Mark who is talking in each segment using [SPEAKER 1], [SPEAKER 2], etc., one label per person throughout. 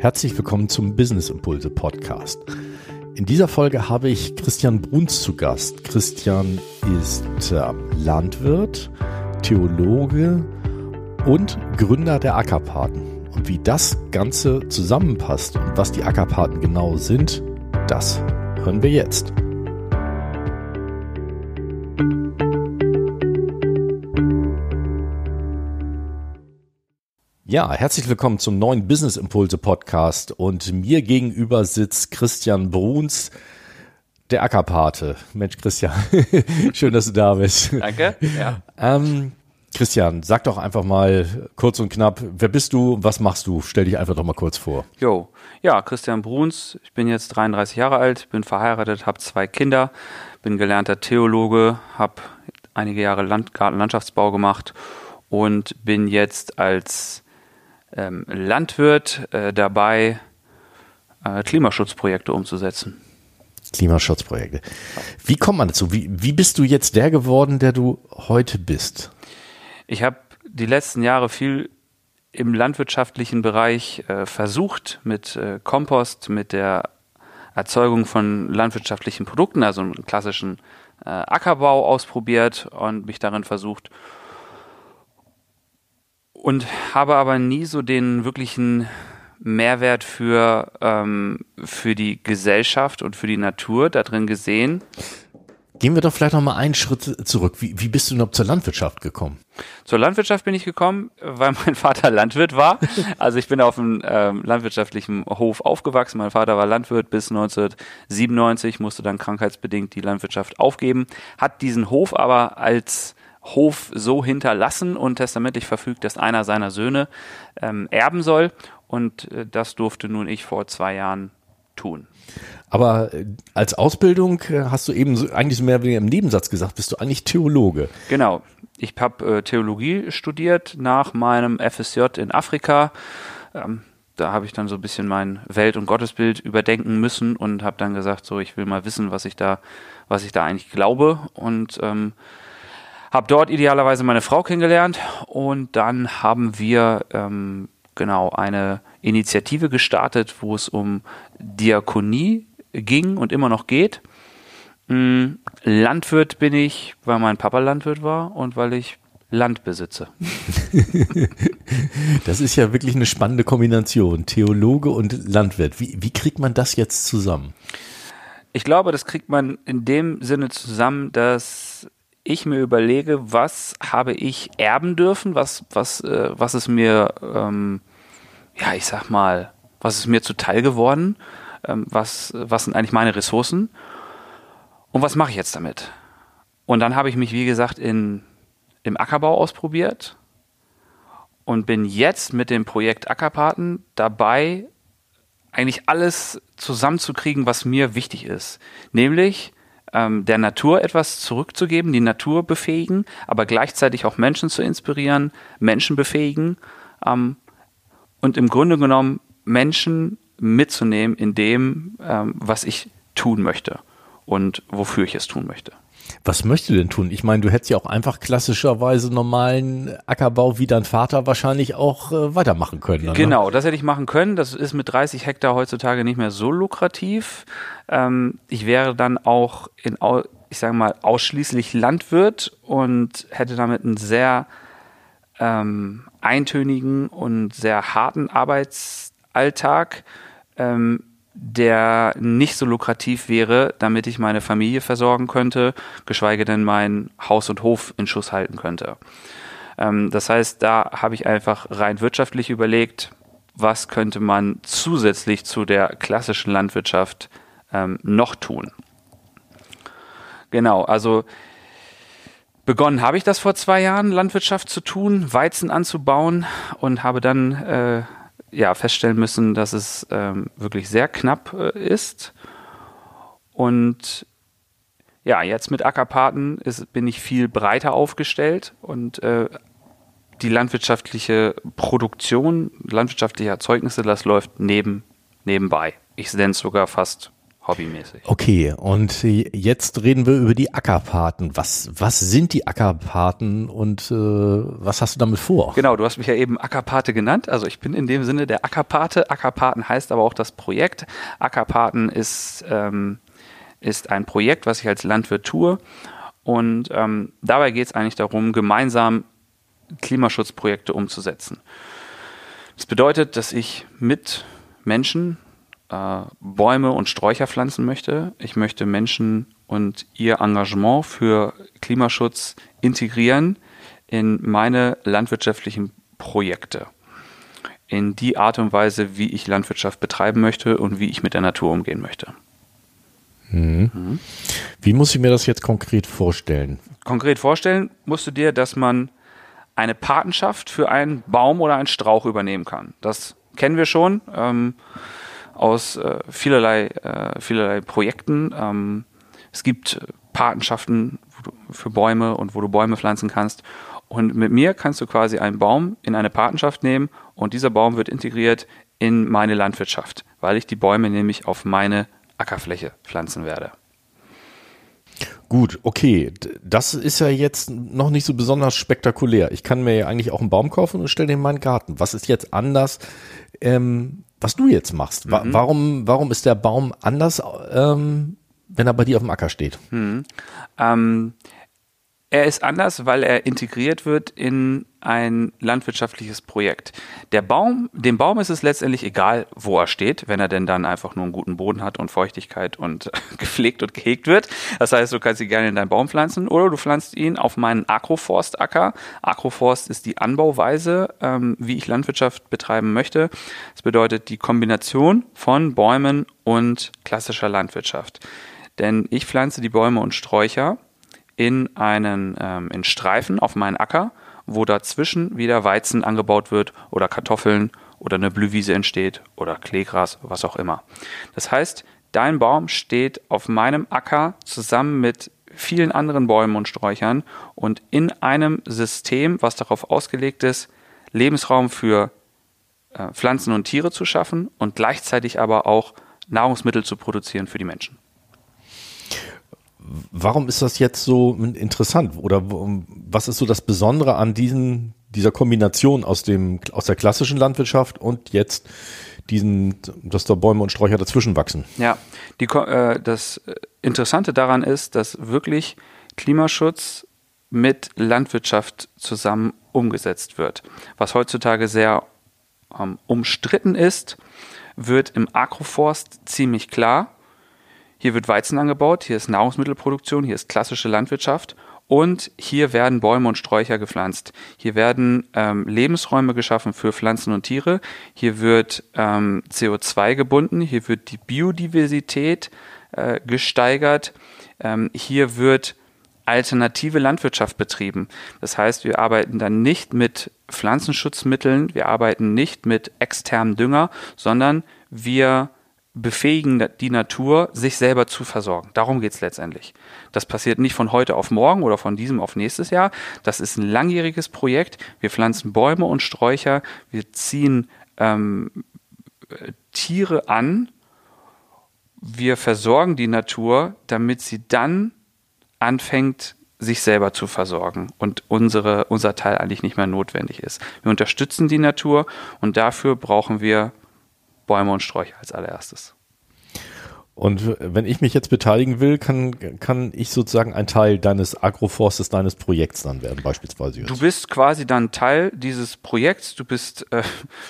[SPEAKER 1] Herzlich willkommen zum Business Impulse Podcast. In dieser Folge habe ich Christian Bruns zu Gast. Christian ist äh, Landwirt, Theologe und Gründer der Ackerpaten. Und wie das Ganze zusammenpasst und was die Ackerpaten genau sind, das hören wir jetzt. Ja, herzlich willkommen zum neuen Business Impulse Podcast und mir gegenüber sitzt Christian Bruns, der Ackerpate. Mensch, Christian, schön, dass du da bist.
[SPEAKER 2] Danke. Ja.
[SPEAKER 1] Ähm, Christian, sag doch einfach mal kurz und knapp, wer bist du, was machst du? Stell dich einfach doch mal kurz vor.
[SPEAKER 2] Jo, ja, Christian Bruns, ich bin jetzt 33 Jahre alt, bin verheiratet, habe zwei Kinder, bin gelernter Theologe, habe einige Jahre Land Gartenlandschaftsbau gemacht und bin jetzt als ähm, Landwirt äh, dabei, äh, Klimaschutzprojekte umzusetzen.
[SPEAKER 1] Klimaschutzprojekte. Wie kommt man dazu? Wie, wie bist du jetzt der geworden, der du heute bist?
[SPEAKER 2] Ich habe die letzten Jahre viel im landwirtschaftlichen Bereich äh, versucht, mit äh, Kompost, mit der Erzeugung von landwirtschaftlichen Produkten, also einen klassischen äh, Ackerbau ausprobiert und mich darin versucht und habe aber nie so den wirklichen Mehrwert für, ähm, für die Gesellschaft und für die Natur da drin gesehen.
[SPEAKER 1] Gehen wir doch vielleicht noch mal einen Schritt zurück. Wie, wie bist du überhaupt zur Landwirtschaft gekommen?
[SPEAKER 2] Zur Landwirtschaft bin ich gekommen, weil mein Vater Landwirt war. Also ich bin auf einem ähm, landwirtschaftlichen Hof aufgewachsen. Mein Vater war Landwirt bis 1997, musste dann krankheitsbedingt die Landwirtschaft aufgeben, hat diesen Hof aber als Hof so hinterlassen und testamentlich verfügt, dass einer seiner Söhne ähm, erben soll. Und äh, das durfte nun ich vor zwei Jahren tun.
[SPEAKER 1] Aber äh, als Ausbildung äh, hast du eben so, eigentlich mehr wie im Nebensatz gesagt, bist du eigentlich Theologe.
[SPEAKER 2] Genau. Ich habe äh, Theologie studiert nach meinem FSJ in Afrika. Ähm, da habe ich dann so ein bisschen mein Welt- und Gottesbild überdenken müssen und habe dann gesagt, so ich will mal wissen, was ich da, was ich da eigentlich glaube und ähm, habe dort idealerweise meine Frau kennengelernt und dann haben wir ähm, genau eine Initiative gestartet, wo es um Diakonie ging und immer noch geht. Mhm. Landwirt bin ich, weil mein Papa Landwirt war und weil ich Land besitze.
[SPEAKER 1] das ist ja wirklich eine spannende Kombination, Theologe und Landwirt. Wie, wie kriegt man das jetzt zusammen?
[SPEAKER 2] Ich glaube, das kriegt man in dem Sinne zusammen, dass ich mir überlege, was habe ich erben dürfen, was, was, äh, was ist mir, ähm, ja, ich sag mal, was ist mir zuteil geworden, ähm, was, was sind eigentlich meine Ressourcen und was mache ich jetzt damit? Und dann habe ich mich, wie gesagt, in, im Ackerbau ausprobiert und bin jetzt mit dem Projekt Ackerpaten dabei, eigentlich alles zusammenzukriegen, was mir wichtig ist. Nämlich ähm, der Natur etwas zurückzugeben, die Natur befähigen, aber gleichzeitig auch Menschen zu inspirieren, Menschen befähigen ähm, und im Grunde genommen Menschen mitzunehmen in dem, ähm, was ich tun möchte und wofür ich es tun möchte.
[SPEAKER 1] Was möchtest du denn tun? Ich meine, du hättest ja auch einfach klassischerweise normalen Ackerbau wie dein Vater wahrscheinlich auch äh, weitermachen können.
[SPEAKER 2] Oder? Genau, das hätte ich machen können. Das ist mit 30 Hektar heutzutage nicht mehr so lukrativ. Ähm, ich wäre dann auch in, ich sage mal, ausschließlich Landwirt und hätte damit einen sehr ähm, eintönigen und sehr harten Arbeitsalltag. Ähm, der nicht so lukrativ wäre, damit ich meine Familie versorgen könnte, geschweige denn mein Haus und Hof in Schuss halten könnte. Ähm, das heißt, da habe ich einfach rein wirtschaftlich überlegt, was könnte man zusätzlich zu der klassischen Landwirtschaft ähm, noch tun. Genau, also begonnen habe ich das vor zwei Jahren, Landwirtschaft zu tun, Weizen anzubauen und habe dann äh, ja, feststellen müssen, dass es ähm, wirklich sehr knapp äh, ist. Und ja, jetzt mit Ackerpaten ist, bin ich viel breiter aufgestellt und äh, die landwirtschaftliche Produktion, landwirtschaftliche Erzeugnisse, das läuft neben, nebenbei. Ich nenne es sogar fast hobbymäßig.
[SPEAKER 1] Okay, und jetzt reden wir über die Ackerpaten. Was, was sind die Ackerpaten und äh, was hast du damit vor?
[SPEAKER 2] Genau, du hast mich ja eben Ackerpate genannt. Also ich bin in dem Sinne der Ackerpate. Ackerpaten heißt aber auch das Projekt. Ackerpaten ist, ähm, ist ein Projekt, was ich als Landwirt tue. Und ähm, dabei geht es eigentlich darum, gemeinsam Klimaschutzprojekte umzusetzen. Das bedeutet, dass ich mit Menschen äh, Bäume und Sträucher pflanzen möchte. Ich möchte Menschen und ihr Engagement für Klimaschutz integrieren in meine landwirtschaftlichen Projekte. In die Art und Weise, wie ich Landwirtschaft betreiben möchte und wie ich mit der Natur umgehen möchte.
[SPEAKER 1] Mhm. Mhm. Wie muss ich mir das jetzt konkret vorstellen?
[SPEAKER 2] Konkret vorstellen musst du dir, dass man eine Patenschaft für einen Baum oder einen Strauch übernehmen kann. Das kennen wir schon. Ähm, aus äh, vielerlei, äh, vielerlei Projekten. Ähm, es gibt Patenschaften für Bäume und wo du Bäume pflanzen kannst. Und mit mir kannst du quasi einen Baum in eine Patenschaft nehmen und dieser Baum wird integriert in meine Landwirtschaft, weil ich die Bäume nämlich auf meine Ackerfläche pflanzen werde.
[SPEAKER 1] Gut, okay. Das ist ja jetzt noch nicht so besonders spektakulär. Ich kann mir ja eigentlich auch einen Baum kaufen und stelle den in meinen Garten. Was ist jetzt anders ähm, was du jetzt machst. Wa mhm. Warum, warum ist der Baum anders, ähm, wenn er bei dir auf dem Acker steht? Mhm.
[SPEAKER 2] Ähm, er ist anders, weil er integriert wird in ein landwirtschaftliches Projekt. Der Baum, dem Baum ist es letztendlich egal, wo er steht, wenn er denn dann einfach nur einen guten Boden hat und Feuchtigkeit und gepflegt und gehegt wird. Das heißt, du kannst ihn gerne in deinen Baum pflanzen oder du pflanzt ihn auf meinen Agroforstacker. Agroforst ist die Anbauweise, ähm, wie ich Landwirtschaft betreiben möchte. Das bedeutet die Kombination von Bäumen und klassischer Landwirtschaft. Denn ich pflanze die Bäume und Sträucher in einen ähm, in Streifen auf meinen Acker, wo dazwischen wieder Weizen angebaut wird oder Kartoffeln oder eine Blühwiese entsteht oder Kleegras, was auch immer. Das heißt, dein Baum steht auf meinem Acker zusammen mit vielen anderen Bäumen und Sträuchern und in einem System, was darauf ausgelegt ist, Lebensraum für äh, Pflanzen und Tiere zu schaffen und gleichzeitig aber auch Nahrungsmittel zu produzieren für die Menschen
[SPEAKER 1] warum ist das jetzt so interessant? Oder was ist so das Besondere an diesen, dieser Kombination aus dem, aus der klassischen Landwirtschaft und jetzt diesen, dass da Bäume und Sträucher dazwischen wachsen?
[SPEAKER 2] Ja, die, äh, das Interessante daran ist, dass wirklich Klimaschutz mit Landwirtschaft zusammen umgesetzt wird. Was heutzutage sehr ähm, umstritten ist, wird im Agroforst ziemlich klar hier wird Weizen angebaut, hier ist Nahrungsmittelproduktion, hier ist klassische Landwirtschaft und hier werden Bäume und Sträucher gepflanzt. Hier werden ähm, Lebensräume geschaffen für Pflanzen und Tiere. Hier wird ähm, CO2 gebunden. Hier wird die Biodiversität äh, gesteigert. Ähm, hier wird alternative Landwirtschaft betrieben. Das heißt, wir arbeiten dann nicht mit Pflanzenschutzmitteln, wir arbeiten nicht mit externem Dünger, sondern wir befähigen die Natur, sich selber zu versorgen. Darum geht es letztendlich. Das passiert nicht von heute auf morgen oder von diesem auf nächstes Jahr. Das ist ein langjähriges Projekt. Wir pflanzen Bäume und Sträucher, wir ziehen ähm, Tiere an, wir versorgen die Natur, damit sie dann anfängt, sich selber zu versorgen und unsere, unser Teil eigentlich nicht mehr notwendig ist. Wir unterstützen die Natur und dafür brauchen wir Bäume und Sträucher als allererstes.
[SPEAKER 1] Und wenn ich mich jetzt beteiligen will, kann, kann ich sozusagen ein Teil deines Agroforstes, deines Projekts dann werden, beispielsweise.
[SPEAKER 2] Jetzt. Du bist quasi dann Teil dieses Projekts. Du bist, äh,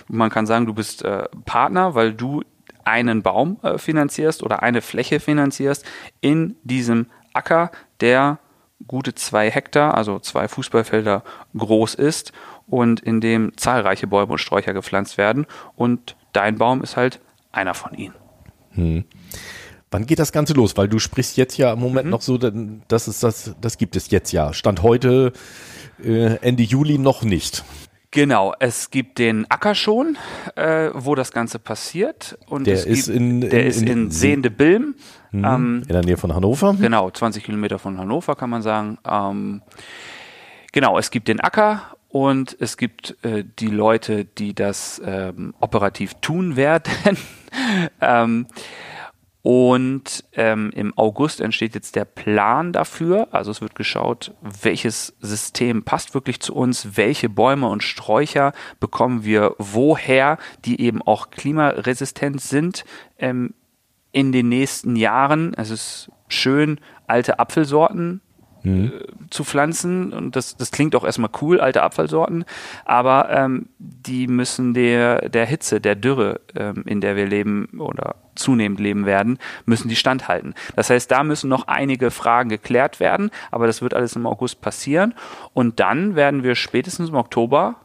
[SPEAKER 2] man kann sagen, du bist äh, Partner, weil du einen Baum äh, finanzierst oder eine Fläche finanzierst in diesem Acker, der gute zwei Hektar, also zwei Fußballfelder groß ist und in dem zahlreiche Bäume und Sträucher gepflanzt werden. Und dein Baum ist halt einer von ihnen. Hm.
[SPEAKER 1] Wann geht das Ganze los? Weil du sprichst jetzt ja im Moment mhm. noch so, das ist das, das gibt es jetzt ja. Stand heute äh, Ende Juli noch nicht.
[SPEAKER 2] Genau, es gibt den Acker schon, äh, wo das Ganze passiert. Und
[SPEAKER 1] der ist
[SPEAKER 2] gibt,
[SPEAKER 1] in,
[SPEAKER 2] der in, ist in, in Sehende Bilm.
[SPEAKER 1] Mhm. Ähm, in der Nähe von Hannover.
[SPEAKER 2] Genau, 20 Kilometer von Hannover kann man sagen. Ähm, genau, es gibt den Acker und es gibt äh, die Leute, die das ähm, operativ tun werden. ähm, Und ähm, im August entsteht jetzt der Plan dafür. Also es wird geschaut, welches System passt wirklich zu uns, welche Bäume und Sträucher bekommen wir woher, die eben auch klimaresistent sind ähm, in den nächsten Jahren. Es ist schön, alte Apfelsorten mhm. zu pflanzen. Und das, das klingt auch erstmal cool, alte Apfelsorten, aber ähm, die müssen der, der Hitze, der Dürre, ähm, in der wir leben oder zunehmend leben werden, müssen die standhalten. Das heißt, da müssen noch einige Fragen geklärt werden, aber das wird alles im August passieren. Und dann werden wir spätestens im Oktober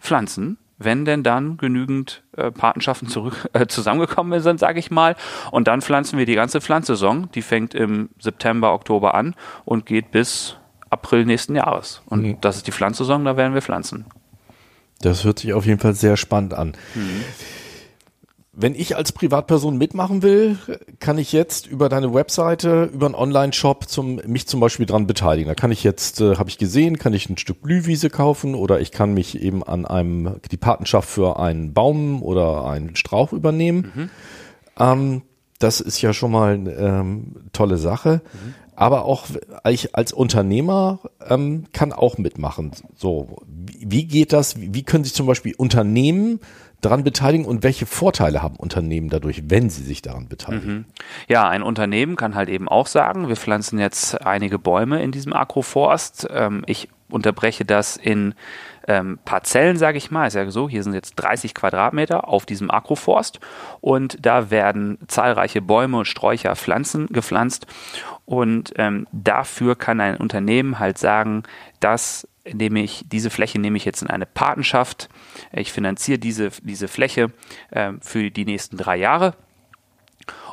[SPEAKER 2] pflanzen wenn denn dann genügend äh, Patenschaften zurück, äh, zusammengekommen sind, sage ich mal. Und dann pflanzen wir die ganze Pflanzsaison. Die fängt im September, Oktober an und geht bis April nächsten Jahres. Und mhm. das ist die Pflanzsaison, da werden wir pflanzen.
[SPEAKER 1] Das hört sich auf jeden Fall sehr spannend an. Mhm. Wenn ich als Privatperson mitmachen will, kann ich jetzt über deine Webseite, über einen Online-Shop zum, mich zum Beispiel dran beteiligen. Da kann ich jetzt, äh, habe ich gesehen, kann ich ein Stück Blühwiese kaufen oder ich kann mich eben an einem, die Patenschaft für einen Baum oder einen Strauch übernehmen. Mhm. Ähm, das ist ja schon mal eine ähm, tolle Sache. Mhm. Aber auch ich als Unternehmer ähm, kann auch mitmachen. So, wie, wie geht das? Wie können sich zum Beispiel Unternehmen daran beteiligen und welche Vorteile haben Unternehmen dadurch, wenn sie sich daran beteiligen? Mhm.
[SPEAKER 2] Ja, ein Unternehmen kann halt eben auch sagen, wir pflanzen jetzt einige Bäume in diesem Agroforst. Ähm, ich unterbreche das in ähm, Parzellen, sage ich mal. Ist ja so, hier sind jetzt 30 Quadratmeter auf diesem Agroforst und da werden zahlreiche Bäume und Sträucher, Pflanzen gepflanzt und ähm, dafür kann ein Unternehmen halt sagen, dass nehme ich, diese Fläche nehme ich jetzt in eine Patenschaft. Ich finanziere diese, diese Fläche äh, für die nächsten drei Jahre.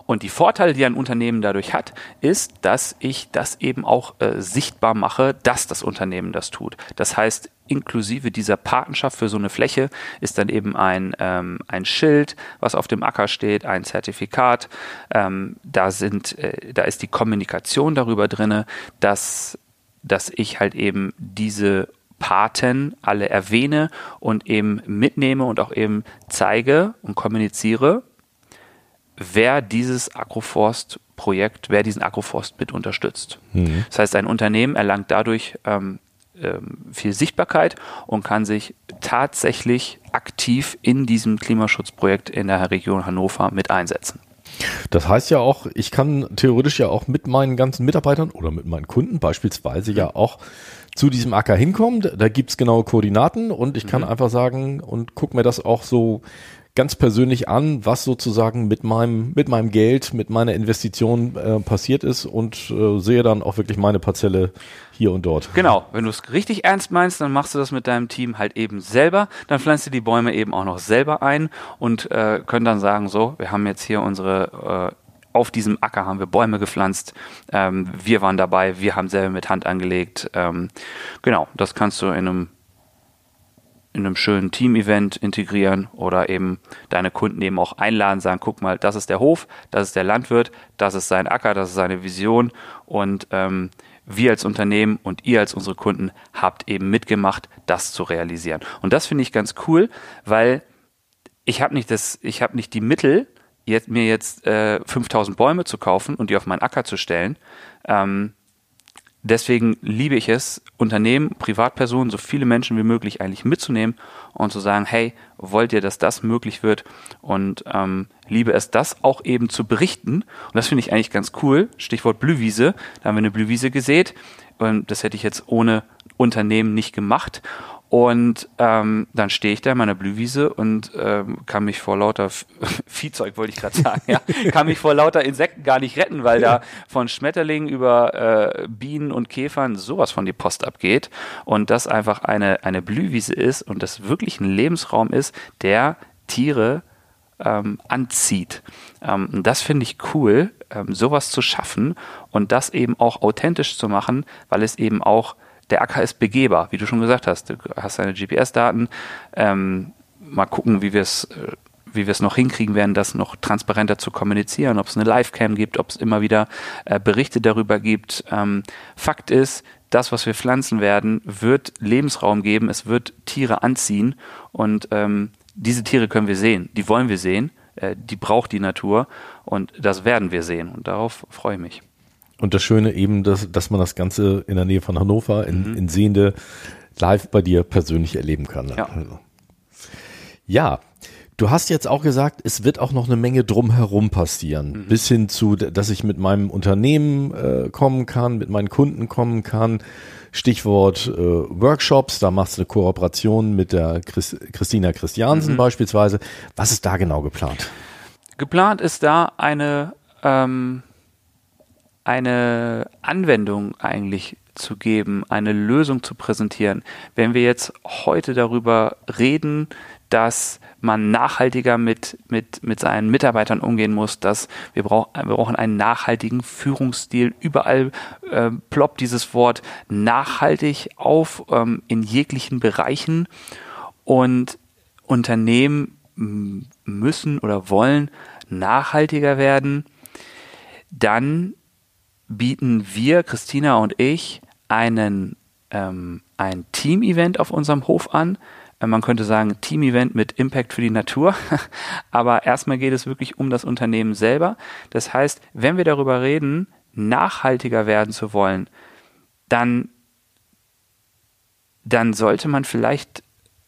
[SPEAKER 2] Und die Vorteile, die ein Unternehmen dadurch hat, ist, dass ich das eben auch äh, sichtbar mache, dass das Unternehmen das tut. Das heißt, inklusive dieser Patenschaft für so eine Fläche ist dann eben ein, ähm, ein Schild, was auf dem Acker steht, ein Zertifikat. Ähm, da, sind, äh, da ist die Kommunikation darüber drin, dass dass ich halt eben diese Paten alle erwähne und eben mitnehme und auch eben zeige und kommuniziere, wer dieses Agroforst-Projekt, wer diesen Agroforst mit unterstützt. Mhm. Das heißt, ein Unternehmen erlangt dadurch ähm, viel Sichtbarkeit und kann sich tatsächlich aktiv in diesem Klimaschutzprojekt in der Region Hannover mit einsetzen.
[SPEAKER 1] Das heißt ja auch, ich kann theoretisch ja auch mit meinen ganzen Mitarbeitern oder mit meinen Kunden beispielsweise ja auch zu diesem Acker hinkommen. Da gibt's genaue Koordinaten und ich kann mhm. einfach sagen und guck mir das auch so ganz persönlich an, was sozusagen mit meinem, mit meinem Geld, mit meiner Investition äh, passiert ist und äh, sehe dann auch wirklich meine Parzelle hier und dort.
[SPEAKER 2] Genau, wenn du es richtig ernst meinst, dann machst du das mit deinem Team halt eben selber, dann pflanzt du die Bäume eben auch noch selber ein und äh, können dann sagen, so, wir haben jetzt hier unsere äh, auf diesem Acker haben wir Bäume gepflanzt. Ähm, wir waren dabei, wir haben selber mit Hand angelegt. Ähm, genau, das kannst du in einem in einem schönen Team-Event integrieren oder eben deine Kunden eben auch einladen, sagen, guck mal, das ist der Hof, das ist der Landwirt, das ist sein Acker, das ist seine Vision und ähm, wir als Unternehmen und ihr als unsere Kunden habt eben mitgemacht, das zu realisieren. Und das finde ich ganz cool, weil ich habe nicht das, nicht die Mittel, jetzt, mir jetzt äh, 5000 Bäume zu kaufen und die auf meinen Acker zu stellen. Ähm, deswegen liebe ich es, Unternehmen, Privatpersonen, so viele Menschen wie möglich eigentlich mitzunehmen und zu sagen, hey, wollt ihr, dass das möglich wird? Und ähm, liebe es, das auch eben zu berichten. Und das finde ich eigentlich ganz cool. Stichwort Blühwiese. Da haben wir eine Blühwiese gesät. Und das hätte ich jetzt ohne Unternehmen nicht gemacht. Und ähm, dann stehe ich da in meiner Blühwiese und ähm, kann mich vor lauter Viehzeug, wollte ich gerade sagen, ja, kann mich vor lauter Insekten gar nicht retten, weil da von Schmetterlingen über äh, Bienen und Käfern sowas von die Post abgeht und das einfach eine, eine Blühwiese ist und das wirklich ein Lebensraum ist, der Tiere ähm, anzieht. Ähm, das finde ich cool, ähm, sowas zu schaffen und das eben auch authentisch zu machen, weil es eben auch der Acker ist begehbar, wie du schon gesagt hast. Du hast deine GPS-Daten. Ähm, mal gucken, wie wir es äh, wie wir es noch hinkriegen werden, das noch transparenter zu kommunizieren, ob es eine Livecam gibt, ob es immer wieder äh, Berichte darüber gibt. Ähm, Fakt ist, das, was wir pflanzen werden, wird Lebensraum geben, es wird Tiere anziehen und ähm, diese Tiere können wir sehen, die wollen wir sehen äh, die braucht die Natur und das werden wir sehen und darauf freue ich mich.
[SPEAKER 1] Und das Schöne eben, dass, dass man das Ganze in der Nähe von Hannover in, mhm. in Sehende live bei dir persönlich erleben kann.
[SPEAKER 2] Ja. Also.
[SPEAKER 1] ja, Du hast jetzt auch gesagt, es wird auch noch eine Menge drumherum passieren. Mhm. Bis hin zu, dass ich mit meinem Unternehmen äh, kommen kann, mit meinen Kunden kommen kann. Stichwort äh, Workshops, da machst du eine Kooperation mit der Chris, Christina Christiansen mhm. beispielsweise. Was ist da genau geplant?
[SPEAKER 2] Geplant ist da eine, ähm, eine Anwendung eigentlich zu geben, eine Lösung zu präsentieren. Wenn wir jetzt heute darüber reden, dass man nachhaltiger mit, mit, mit seinen Mitarbeitern umgehen muss, dass wir, brauch, wir brauchen einen nachhaltigen Führungsstil. Überall äh, ploppt dieses Wort nachhaltig auf ähm, in jeglichen Bereichen und Unternehmen müssen oder wollen nachhaltiger werden. Dann bieten wir, Christina und ich, einen, ähm, ein Team-Event auf unserem Hof an. Äh, man könnte sagen, Team-Event mit Impact für die Natur. Aber erstmal geht es wirklich um das Unternehmen selber. Das heißt, wenn wir darüber reden, nachhaltiger werden zu wollen, dann, dann sollte man vielleicht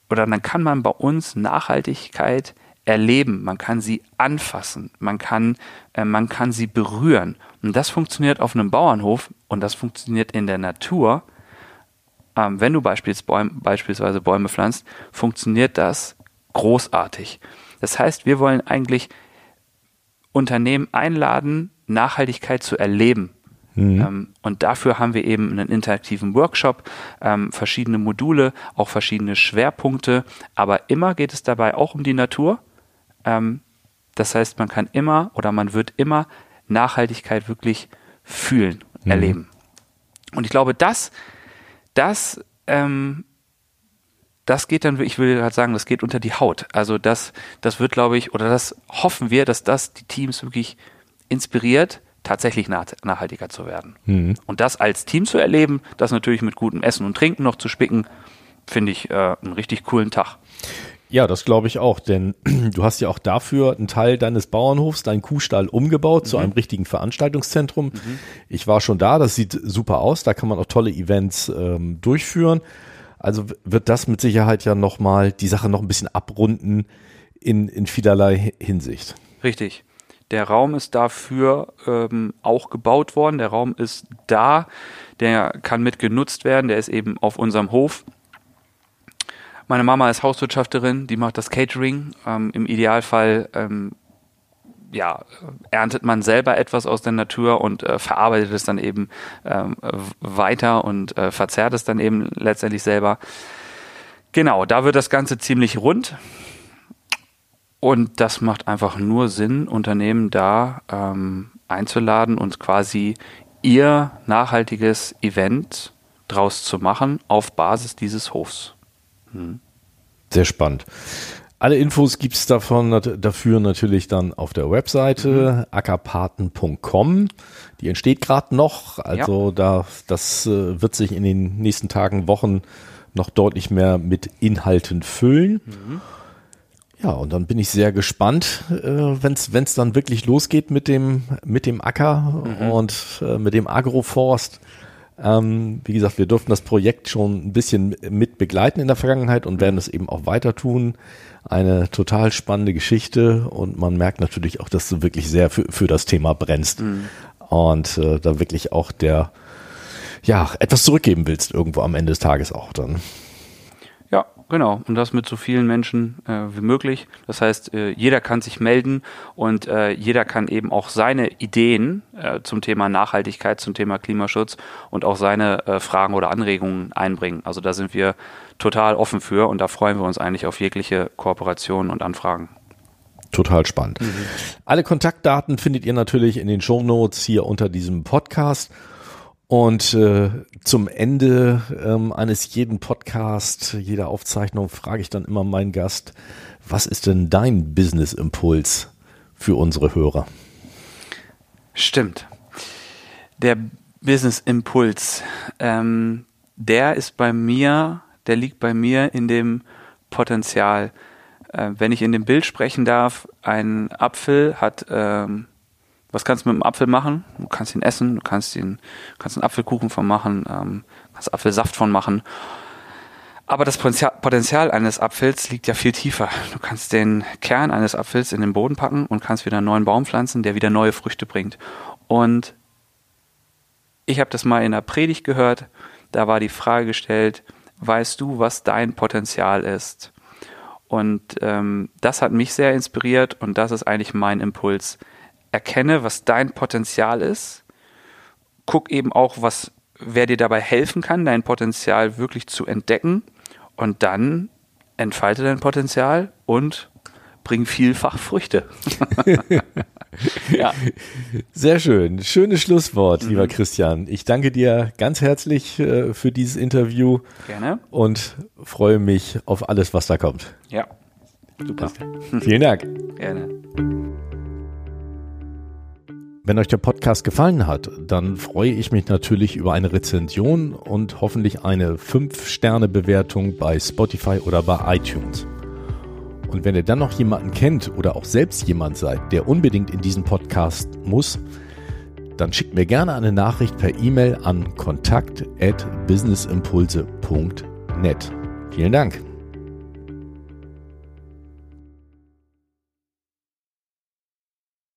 [SPEAKER 2] oder dann kann man bei uns Nachhaltigkeit erleben, man kann sie anfassen, man kann, äh, man kann sie berühren. Und das funktioniert auf einem Bauernhof und das funktioniert in der Natur ähm, wenn du beispielsweise Bäume pflanzt, funktioniert das großartig. Das heißt, wir wollen eigentlich Unternehmen einladen, Nachhaltigkeit zu erleben. Mhm. Ähm, und dafür haben wir eben einen interaktiven Workshop, ähm, verschiedene Module, auch verschiedene Schwerpunkte. Aber immer geht es dabei auch um die Natur. Ähm, das heißt, man kann immer oder man wird immer Nachhaltigkeit wirklich fühlen, mhm. erleben. Und ich glaube, das das, ähm, das geht dann, ich will gerade sagen, das geht unter die Haut. Also das, das wird, glaube ich, oder das hoffen wir, dass das die Teams wirklich inspiriert, tatsächlich nach, nachhaltiger zu werden. Mhm. Und das als Team zu erleben, das natürlich mit gutem Essen und Trinken noch zu spicken, finde ich äh, einen richtig coolen Tag.
[SPEAKER 1] Ja, das glaube ich auch, denn du hast ja auch dafür einen Teil deines Bauernhofs, deinen Kuhstall umgebaut mhm. zu einem richtigen Veranstaltungszentrum. Mhm. Ich war schon da, das sieht super aus, da kann man auch tolle Events ähm, durchführen. Also wird das mit Sicherheit ja nochmal die Sache noch ein bisschen abrunden in, in vielerlei Hinsicht.
[SPEAKER 2] Richtig. Der Raum ist dafür ähm, auch gebaut worden. Der Raum ist da, der kann mit genutzt werden. Der ist eben auf unserem Hof meine Mama ist Hauswirtschafterin, die macht das Catering. Ähm, Im Idealfall ähm, ja, erntet man selber etwas aus der Natur und äh, verarbeitet es dann eben ähm, weiter und äh, verzehrt es dann eben letztendlich selber. Genau, da wird das Ganze ziemlich rund. Und das macht einfach nur Sinn, Unternehmen da ähm, einzuladen und quasi ihr nachhaltiges Event draus zu machen auf Basis dieses Hofs.
[SPEAKER 1] Sehr spannend. Alle Infos gibt es davon dafür natürlich dann auf der Webseite mhm. ackerpaten.com. Die entsteht gerade noch, also ja. da das äh, wird sich in den nächsten Tagen, Wochen noch deutlich mehr mit Inhalten füllen. Mhm. Ja, und dann bin ich sehr gespannt, äh, wenn es dann wirklich losgeht mit dem mit dem Acker mhm. und äh, mit dem Agroforst. Ähm, wie gesagt, wir durften das Projekt schon ein bisschen mit begleiten in der Vergangenheit und werden es eben auch weiter tun. Eine total spannende Geschichte und man merkt natürlich auch, dass du wirklich sehr für, für das Thema brennst mhm. und äh, da wirklich auch der, ja, etwas zurückgeben willst irgendwo am Ende des Tages auch dann.
[SPEAKER 2] Genau, und das mit so vielen Menschen äh, wie möglich. Das heißt, äh, jeder kann sich melden und äh, jeder kann eben auch seine Ideen äh, zum Thema Nachhaltigkeit, zum Thema Klimaschutz und auch seine äh, Fragen oder Anregungen einbringen. Also da sind wir total offen für und da freuen wir uns eigentlich auf jegliche Kooperationen und Anfragen.
[SPEAKER 1] Total spannend. Mhm. Alle Kontaktdaten findet ihr natürlich in den Show Notes hier unter diesem Podcast. Und äh, zum Ende ähm, eines jeden Podcast, jeder Aufzeichnung frage ich dann immer meinen Gast, was ist denn dein Business-Impuls für unsere Hörer?
[SPEAKER 2] Stimmt. Der Business-Impuls, ähm, der ist bei mir, der liegt bei mir in dem Potenzial, äh, wenn ich in dem Bild sprechen darf, ein Apfel hat, ähm, was kannst du mit dem Apfel machen? Du kannst ihn essen, du kannst ihn, kannst einen Apfelkuchen von machen, ähm, kannst Apfelsaft von machen. Aber das Potenzial eines Apfels liegt ja viel tiefer. Du kannst den Kern eines Apfels in den Boden packen und kannst wieder einen neuen Baum pflanzen, der wieder neue Früchte bringt. Und ich habe das mal in einer Predigt gehört, da war die Frage gestellt, weißt du, was dein Potenzial ist? Und ähm, das hat mich sehr inspiriert und das ist eigentlich mein Impuls. Erkenne, was dein Potenzial ist. Guck eben auch, was, wer dir dabei helfen kann, dein Potenzial wirklich zu entdecken. Und dann entfalte dein Potenzial und bring vielfach Früchte.
[SPEAKER 1] ja. Sehr schön. Schönes Schlusswort, mhm. lieber Christian. Ich danke dir ganz herzlich äh, für dieses Interview.
[SPEAKER 2] Gerne.
[SPEAKER 1] Und freue mich auf alles, was da kommt.
[SPEAKER 2] Ja. Super.
[SPEAKER 1] Vielen Dank.
[SPEAKER 2] Gerne.
[SPEAKER 1] Wenn euch der Podcast gefallen hat, dann freue ich mich natürlich über eine Rezension und hoffentlich eine 5-Sterne-Bewertung bei Spotify oder bei iTunes. Und wenn ihr dann noch jemanden kennt oder auch selbst jemand seid, der unbedingt in diesen Podcast muss, dann schickt mir gerne eine Nachricht per E-Mail an kontakt@businessimpulse.net. Vielen Dank.